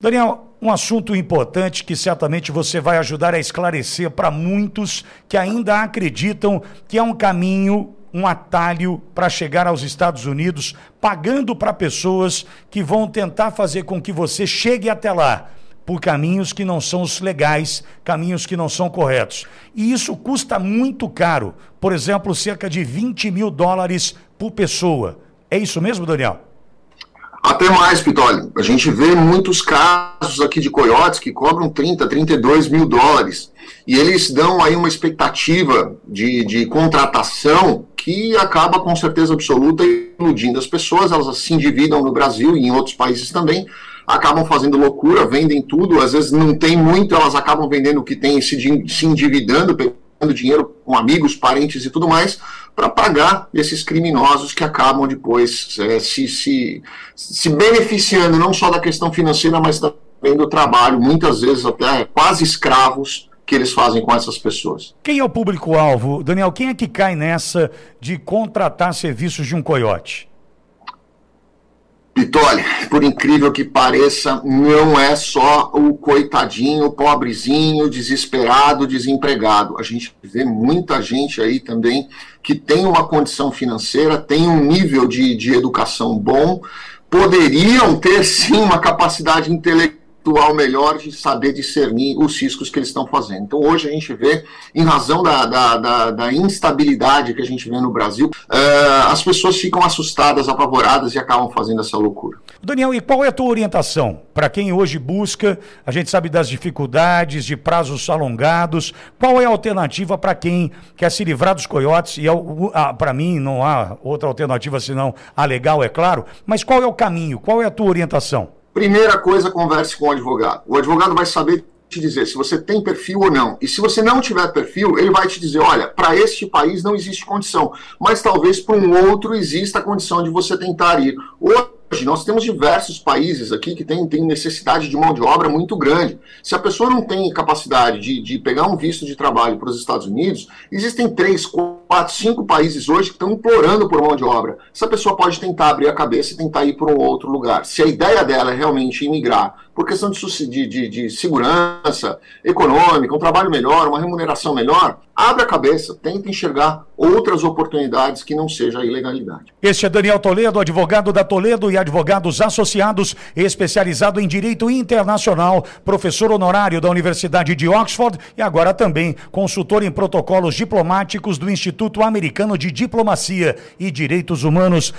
Daniel, um assunto importante que certamente você vai ajudar a esclarecer para muitos que ainda acreditam que é um caminho, um atalho para chegar aos Estados Unidos, pagando para pessoas que vão tentar fazer com que você chegue até lá por caminhos que não são os legais, caminhos que não são corretos. E isso custa muito caro, por exemplo, cerca de 20 mil dólares por pessoa. É isso mesmo, Daniel? Até mais, Pitoli. A gente vê muitos casos aqui de coiotes que cobram 30, 32 mil dólares. E eles dão aí uma expectativa de, de contratação que acaba com certeza absoluta iludindo as pessoas. Elas se endividam no Brasil e em outros países também. Acabam fazendo loucura, vendem tudo. Às vezes não tem muito, elas acabam vendendo o que tem, se, se endividando, pegando dinheiro com amigos, parentes e tudo mais para pagar esses criminosos que acabam depois é, se, se, se beneficiando não só da questão financeira, mas também do trabalho, muitas vezes até quase escravos que eles fazem com essas pessoas. Quem é o público-alvo? Daniel, quem é que cai nessa de contratar serviços de um coiote? Pitoli, por incrível que pareça, não é só o coitadinho, pobrezinho, desesperado, desempregado. A gente vê muita gente aí também que tem uma condição financeira, tem um nível de, de educação bom, poderiam ter sim uma capacidade intelectual intelectual melhor de saber discernir os riscos que eles estão fazendo. Então, hoje a gente vê, em razão da, da, da, da instabilidade que a gente vê no Brasil, uh, as pessoas ficam assustadas, apavoradas e acabam fazendo essa loucura. Daniel, e qual é a tua orientação para quem hoje busca? A gente sabe das dificuldades, de prazos alongados. Qual é a alternativa para quem quer se livrar dos coiotes? E para mim não há outra alternativa senão a legal, é claro. Mas qual é o caminho? Qual é a tua orientação? Primeira coisa, converse com o advogado. O advogado vai saber te dizer se você tem perfil ou não. E se você não tiver perfil, ele vai te dizer: olha, para este país não existe condição, mas talvez para um outro exista a condição de você tentar ir. Hoje, nós temos diversos países aqui que têm, têm necessidade de mão de obra muito grande. Se a pessoa não tem capacidade de, de pegar um visto de trabalho para os Estados Unidos, existem três, quatro, cinco países hoje que estão implorando por mão de obra. Essa pessoa pode tentar abrir a cabeça e tentar ir para um outro lugar. Se a ideia dela é realmente imigrar por questão de, de, de, segurança econômica, um trabalho melhor, uma remuneração melhor, abre a cabeça, tenta enxergar outras oportunidades que não seja a ilegalidade. Este é Daniel Toledo, advogado da Toledo Advogados Associados, especializado em Direito Internacional, professor honorário da Universidade de Oxford e agora também consultor em protocolos diplomáticos do Instituto Americano de Diplomacia e Direitos Humanos.